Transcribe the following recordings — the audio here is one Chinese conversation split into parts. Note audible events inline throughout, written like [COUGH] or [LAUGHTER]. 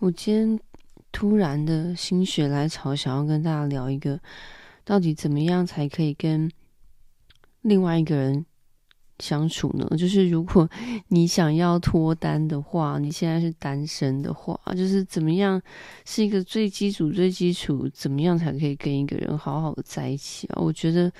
我今天突然的心血来潮，想要跟大家聊一个，到底怎么样才可以跟另外一个人相处呢？[LAUGHS] 就是如果 [LAUGHS] 你想要脱单的话，你现在是单身的话，就是怎么样是一个最基础、最基础，怎么样才可以跟一个人好好的在一起啊？我觉得，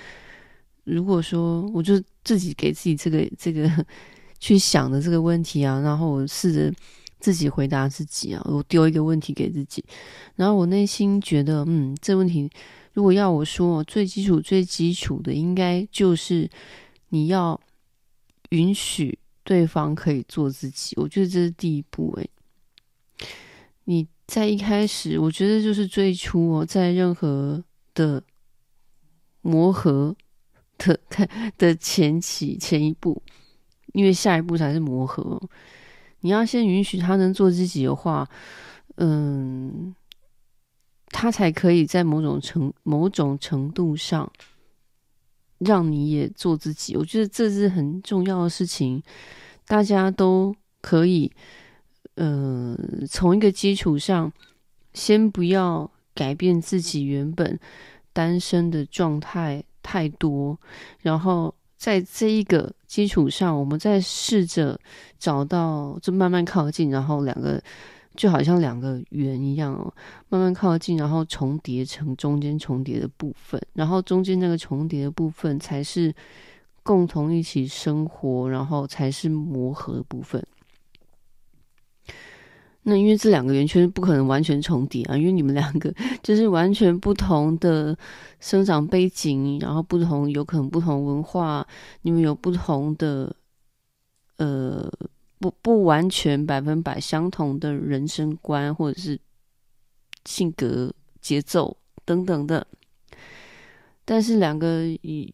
如果说我就自己给自己这个这个 [LAUGHS] 去想的这个问题啊，然后我试着。自己回答自己啊！我丢一个问题给自己，然后我内心觉得，嗯，这问题如果要我说，最基础、最基础的，应该就是你要允许对方可以做自己。我觉得这是第一步。诶，你在一开始，我觉得就是最初哦，在任何的磨合的 [LAUGHS] 的前期前一步，因为下一步才是磨合。你要先允许他能做自己的话，嗯，他才可以在某种程某种程度上让你也做自己。我觉得这是很重要的事情，大家都可以，呃，从一个基础上，先不要改变自己原本单身的状态太多，然后。在这一个基础上，我们再试着找到，就慢慢靠近，然后两个就好像两个圆一样哦，慢慢靠近，然后重叠成中间重叠的部分，然后中间那个重叠的部分才是共同一起生活，然后才是磨合的部分。那因为这两个圆圈不可能完全重叠啊，因为你们两个 [LAUGHS] 就是完全不同的生长背景，然后不同，有可能不同文化，你们有不同的，呃，不不完全百分百相同的人生观，或者是性格、节奏等等的。但是两个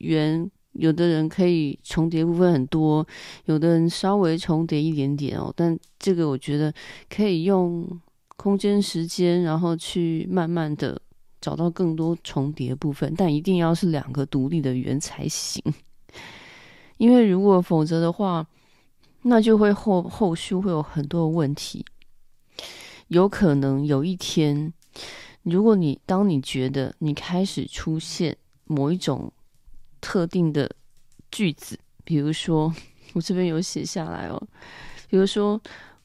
圆。有的人可以重叠部分很多，有的人稍微重叠一点点哦。但这个我觉得可以用空间、时间，然后去慢慢的找到更多重叠部分，但一定要是两个独立的圆才行。因为如果否则的话，那就会后后续会有很多问题。有可能有一天，如果你当你觉得你开始出现某一种。特定的句子，比如说 [LAUGHS] 我这边有写下来哦，比如说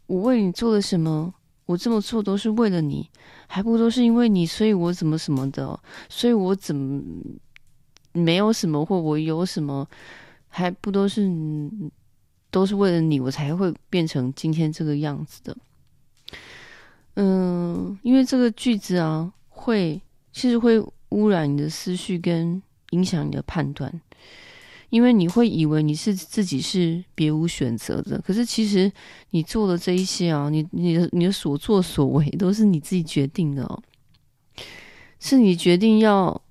我为你做了什么，我这么做都是为了你，还不都是因为你，所以我怎么什么的，所以我怎么没有什么或我有什么，还不都是都是为了你，我才会变成今天这个样子的。嗯，因为这个句子啊，会其实会污染你的思绪跟。影响你的判断，因为你会以为你是自己是别无选择的，可是其实你做的这一些啊，你你的你的所作所为都是你自己决定的哦，是你决定要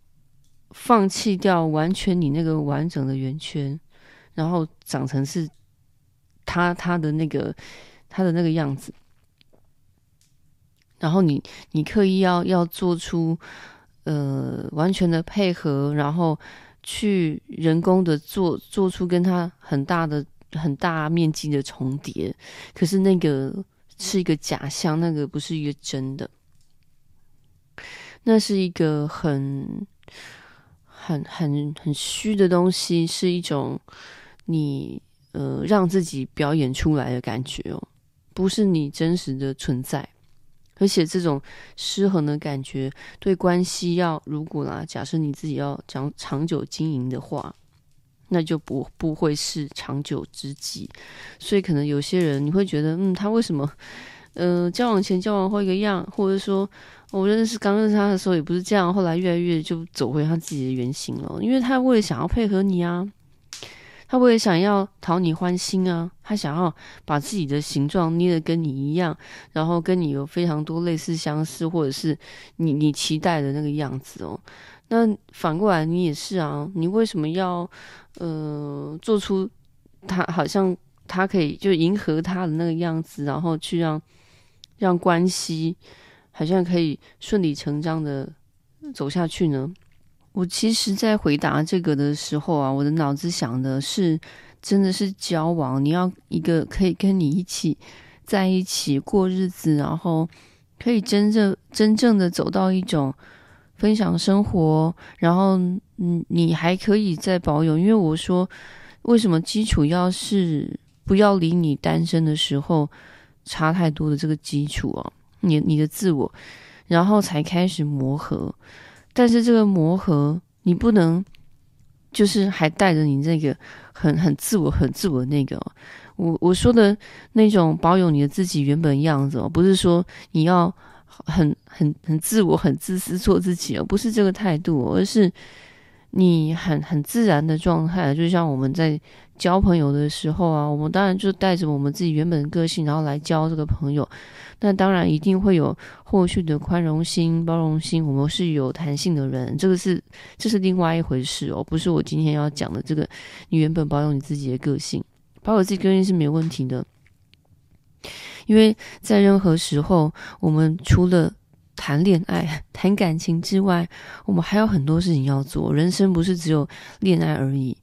放弃掉完全你那个完整的圆圈，然后长成是他他的那个他的那个样子，然后你你刻意要要做出。呃，完全的配合，然后去人工的做做出跟他很大的、很大面积的重叠，可是那个是一个假象，那个不是一个真的，那是一个很、很、很、很虚的东西，是一种你呃让自己表演出来的感觉哦，不是你真实的存在。而且这种失衡的感觉，对关系要如果啦，假设你自己要讲长久经营的话，那就不不会是长久之计。所以可能有些人你会觉得，嗯，他为什么，呃，交往前交往后一个样，或者说我认识刚认识他的时候也不是这样，后来越来越就走回他自己的原型了，因为他为了想要配合你啊。他为了想要讨你欢心啊，他想要把自己的形状捏得跟你一样，然后跟你有非常多类似相似，或者是你你期待的那个样子哦。那反过来你也是啊，你为什么要呃做出他好像他可以就迎合他的那个样子，然后去让让关系好像可以顺理成章的走下去呢？我其实，在回答这个的时候啊，我的脑子想的是，真的是交往，你要一个可以跟你一起在一起过日子，然后可以真正真正的走到一种分享生活，然后嗯，你还可以再保有，因为我说为什么基础要是不要离你单身的时候差太多的这个基础啊，你你的自我，然后才开始磨合，但是这个磨合你不能就是还带着你那个很很自我很自我那个。我我说的那种保有你的自己原本样子哦，不是说你要很很很自我、很自私做自己哦，不是这个态度，而是你很很自然的状态。就像我们在交朋友的时候啊，我们当然就带着我们自己原本的个性，然后来交这个朋友。那当然一定会有后续的宽容心、包容心，我们是有弹性的人，这个是这是另外一回事哦，不是我今天要讲的这个。你原本保有你自己的个性。保有自己个性是没问题的，因为在任何时候，我们除了谈恋爱、[LAUGHS] 谈感情之外，我们还有很多事情要做。人生不是只有恋爱而已。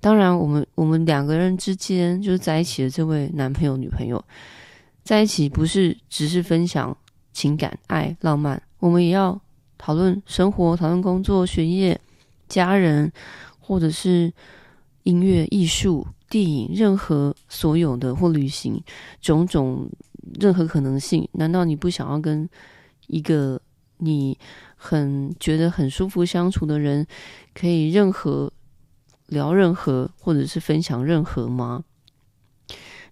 当然，我们我们两个人之间就是在一起的这位男朋友、女朋友在一起，不是只是分享情感、爱、浪漫，我们也要讨论生活、讨论工作、学业、家人，或者是音乐、艺术。电影，任何所有的或旅行，种种任何可能性，难道你不想要跟一个你很觉得很舒服相处的人，可以任何聊任何，或者是分享任何吗？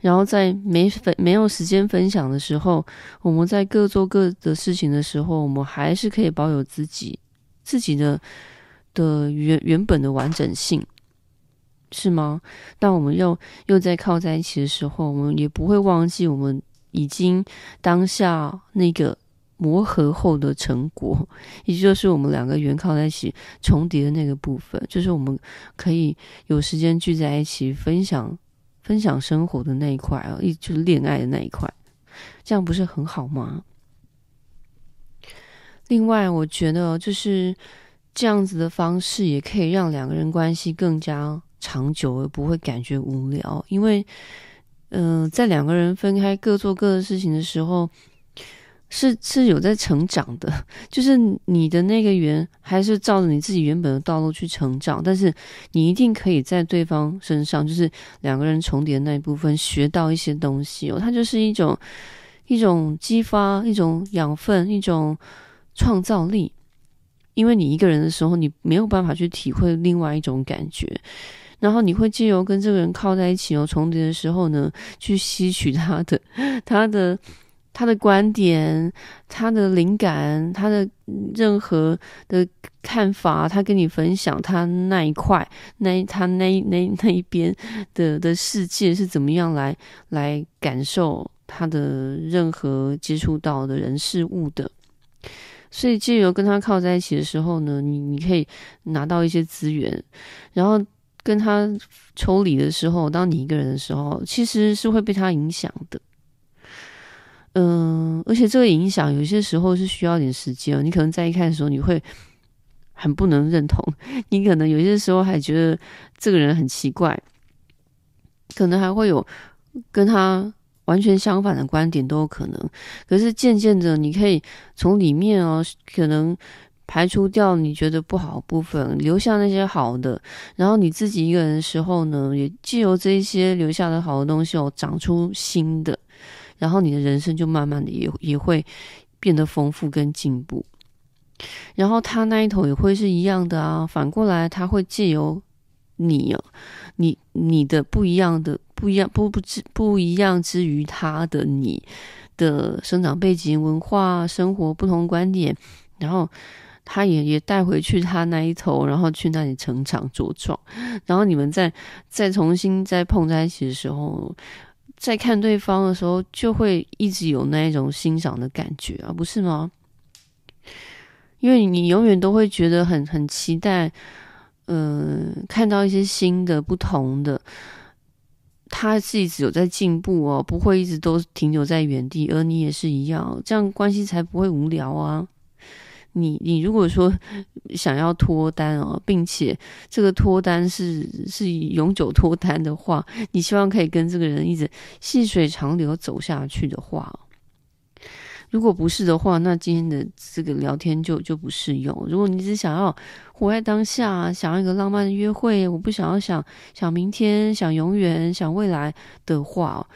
然后在没分没有时间分享的时候，我们在各做各的事情的时候，我们还是可以保有自己自己的的原原本的完整性。是吗？当我们又又在靠在一起的时候，我们也不会忘记我们已经当下那个磨合后的成果，也就是我们两个圆靠在一起重叠的那个部分，就是我们可以有时间聚在一起分享分享生活的那一块啊，一就是恋爱的那一块，这样不是很好吗？另外，我觉得就是这样子的方式也可以让两个人关系更加。长久而不会感觉无聊，因为，嗯、在两个人分开各做各的事情的时候，是是有在成长的，[LAUGHS] 就是你的那个圆还是照着你自己原本的道路去成长，但是你一定可以在对方身上，就是两个人重叠的那一部分学到一些东西哦，它就是一种一种激发，一种养分，一种创造力，因为你一个人的时候，你没有办法去体会另外一种感觉。然后你会借由跟这个人靠在一起哦，重叠的时候呢，去吸取他的、[LAUGHS] 他的、他的观点、他的灵感、他的任何的看法，他跟你分享他那一块、那他那那那一边的的世界是怎么样来来感受他的任何接触到的人事物的。所以借由跟他靠在一起的时候呢，你你可以拿到一些资源，然后。跟他抽离的时候，当你一个人的时候，其实是会被他影响的。嗯，而且这个影响有些时候是需要点时间。你可能在一开始的时候，你会很不能认同，你可能有些时候还觉得这个人很奇怪，可能还会有跟他完全相反的观点都有可能。可是渐渐的，你可以从里面哦，可能。排除掉你觉得不好的部分，留下那些好的，然后你自己一个人的时候呢，也借由这些留下的好的东西哦，长出新的，然后你的人生就慢慢的也也会变得丰富跟进步。然后他那一头也会是一样的啊，反过来他会借由你啊，你你的不一样的不一样不不之不一样之于他的你的生长背景、文化、生活不同观点，然后。他也也带回去他那一头，然后去那里成长茁壮，然后你们再再重新再碰在一起的时候，在看对方的时候，就会一直有那一种欣赏的感觉啊，不是吗？因为你永远都会觉得很很期待，嗯、看到一些新的、不同的，他是一直有在进步哦，不会一直都停留在原地，而你也是一样，这样关系才不会无聊啊。你你如果说想要脱单哦，并且这个脱单是是永久脱单的话，你希望可以跟这个人一直细水长流走下去的话，如果不是的话，那今天的这个聊天就就不适用。如果你只想要活在当下，想要一个浪漫的约会，我不想要想想明天、想永远、想未来的话，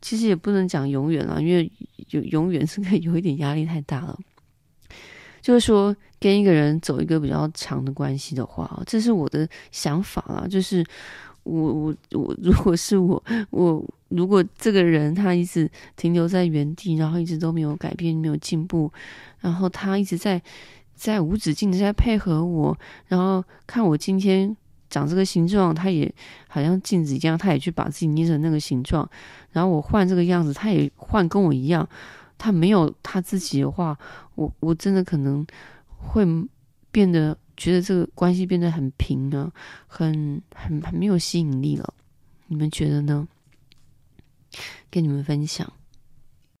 其实也不能讲永远了，因为永永远是可 [LAUGHS] 以有一点压力太大了。就是说，跟一个人走一个比较长的关系的话，这是我的想法啦。就是我我我，[LAUGHS] 如果是我我。如果这个人他一直停留在原地，然后一直都没有改变、没有进步，然后他一直在在无止境的在配合我，然后看我今天长这个形状，他也好像镜子一样，他也去把自己捏成那个形状，然后我换这个样子，他也换跟我一样，他没有他自己的话，我我真的可能会变得觉得这个关系变得很平啊，很很很没有吸引力了。你们觉得呢？跟你们分享。